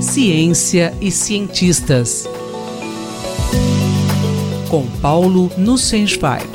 Ciência e cientistas. Com Paulo Nussensweig.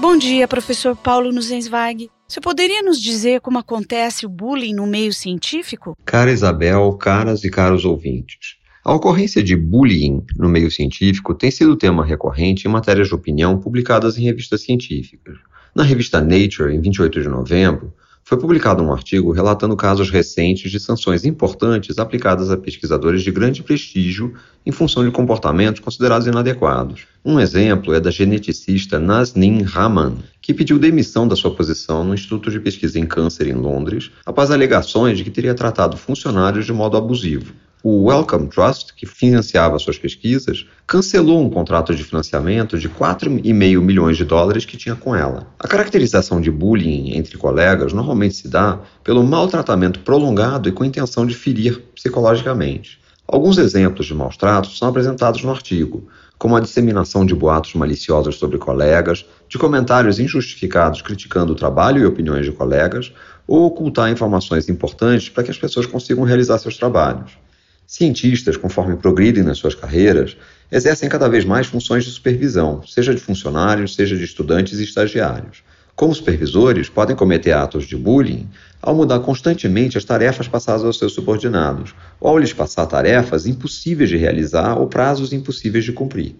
Bom dia, professor Paulo Nussensweig. Você poderia nos dizer como acontece o bullying no meio científico? Cara Isabel, caras e caros ouvintes. A ocorrência de bullying no meio científico tem sido tema recorrente em matérias de opinião publicadas em revistas científicas. Na revista Nature, em 28 de novembro, foi publicado um artigo relatando casos recentes de sanções importantes aplicadas a pesquisadores de grande prestígio em função de comportamentos considerados inadequados. Um exemplo é da geneticista Nazneen Rahman, que pediu demissão da sua posição no Instituto de Pesquisa em Câncer em Londres após alegações de que teria tratado funcionários de modo abusivo o Wellcome Trust, que financiava suas pesquisas, cancelou um contrato de financiamento de 4,5 milhões de dólares que tinha com ela. A caracterização de bullying entre colegas normalmente se dá pelo maltratamento prolongado e com intenção de ferir psicologicamente. Alguns exemplos de maus tratos são apresentados no artigo, como a disseminação de boatos maliciosos sobre colegas, de comentários injustificados criticando o trabalho e opiniões de colegas, ou ocultar informações importantes para que as pessoas consigam realizar seus trabalhos. Cientistas, conforme progridem nas suas carreiras, exercem cada vez mais funções de supervisão, seja de funcionários, seja de estudantes e estagiários. Como supervisores, podem cometer atos de bullying ao mudar constantemente as tarefas passadas aos seus subordinados, ou ao lhes passar tarefas impossíveis de realizar ou prazos impossíveis de cumprir.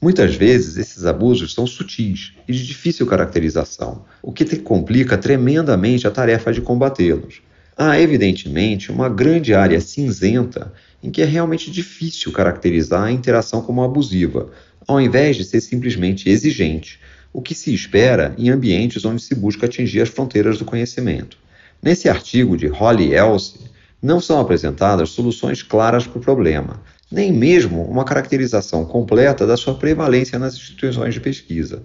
Muitas vezes, esses abusos são sutis e de difícil caracterização, o que complica tremendamente a tarefa de combatê-los. Há, evidentemente, uma grande área cinzenta em que é realmente difícil caracterizar a interação como abusiva, ao invés de ser simplesmente exigente, o que se espera em ambientes onde se busca atingir as fronteiras do conhecimento. Nesse artigo de Holly Else, não são apresentadas soluções claras para o problema, nem mesmo uma caracterização completa da sua prevalência nas instituições de pesquisa.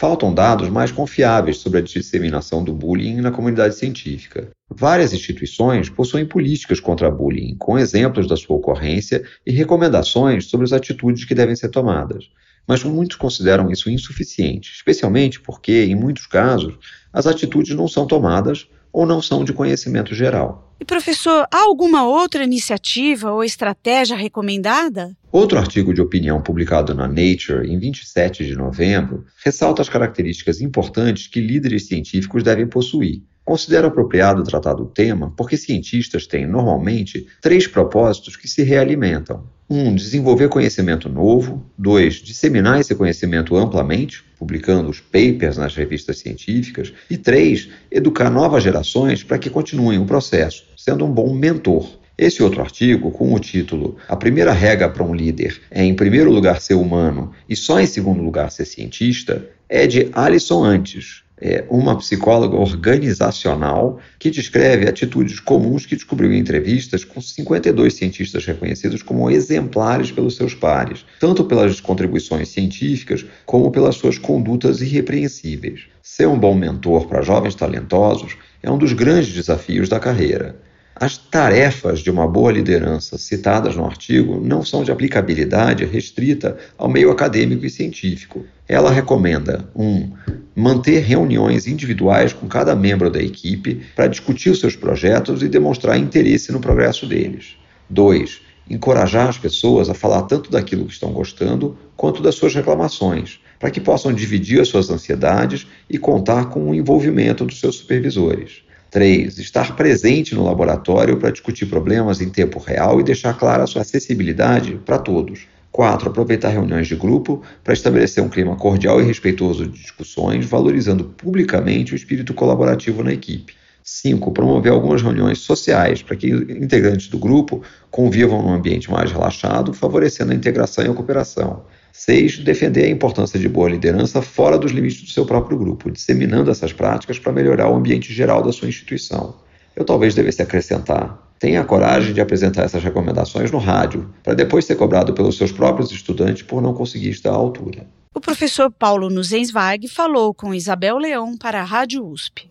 Faltam dados mais confiáveis sobre a disseminação do bullying na comunidade científica. Várias instituições possuem políticas contra bullying, com exemplos da sua ocorrência e recomendações sobre as atitudes que devem ser tomadas. Mas muitos consideram isso insuficiente, especialmente porque, em muitos casos, as atitudes não são tomadas ou não são de conhecimento geral. E professor, há alguma outra iniciativa ou estratégia recomendada? Outro artigo de opinião publicado na Nature em 27 de novembro ressalta as características importantes que líderes científicos devem possuir, Considero apropriado tratar do tema porque cientistas têm, normalmente, três propósitos que se realimentam. Um, desenvolver conhecimento novo. Dois, disseminar esse conhecimento amplamente, publicando os papers nas revistas científicas. E três, educar novas gerações para que continuem o processo, sendo um bom mentor. Esse outro artigo, com o título A primeira regra para um líder é, em primeiro lugar, ser humano e só em segundo lugar ser cientista, é de Alison Antes, é, uma psicóloga organizacional que descreve atitudes comuns que descobriu em entrevistas com 52 cientistas reconhecidos como exemplares pelos seus pares, tanto pelas contribuições científicas como pelas suas condutas irrepreensíveis. Ser um bom mentor para jovens talentosos é um dos grandes desafios da carreira. As tarefas de uma boa liderança citadas no artigo não são de aplicabilidade restrita ao meio acadêmico e científico. Ela recomenda 1. Um, manter reuniões individuais com cada membro da equipe para discutir os seus projetos e demonstrar interesse no progresso deles. 2. Encorajar as pessoas a falar tanto daquilo que estão gostando quanto das suas reclamações, para que possam dividir as suas ansiedades e contar com o envolvimento dos seus supervisores. 3. Estar presente no laboratório para discutir problemas em tempo real e deixar clara a sua acessibilidade para todos. 4. Aproveitar reuniões de grupo para estabelecer um clima cordial e respeitoso de discussões, valorizando publicamente o espírito colaborativo na equipe. 5. Promover algumas reuniões sociais para que integrantes do grupo convivam num ambiente mais relaxado, favorecendo a integração e a cooperação. 6. Defender a importância de boa liderança fora dos limites do seu próprio grupo, disseminando essas práticas para melhorar o ambiente geral da sua instituição. Eu talvez devesse acrescentar: tenha a coragem de apresentar essas recomendações no rádio, para depois ser cobrado pelos seus próprios estudantes por não conseguir estar à altura. O professor Paulo Nuzenswag falou com Isabel Leão para a Rádio USP.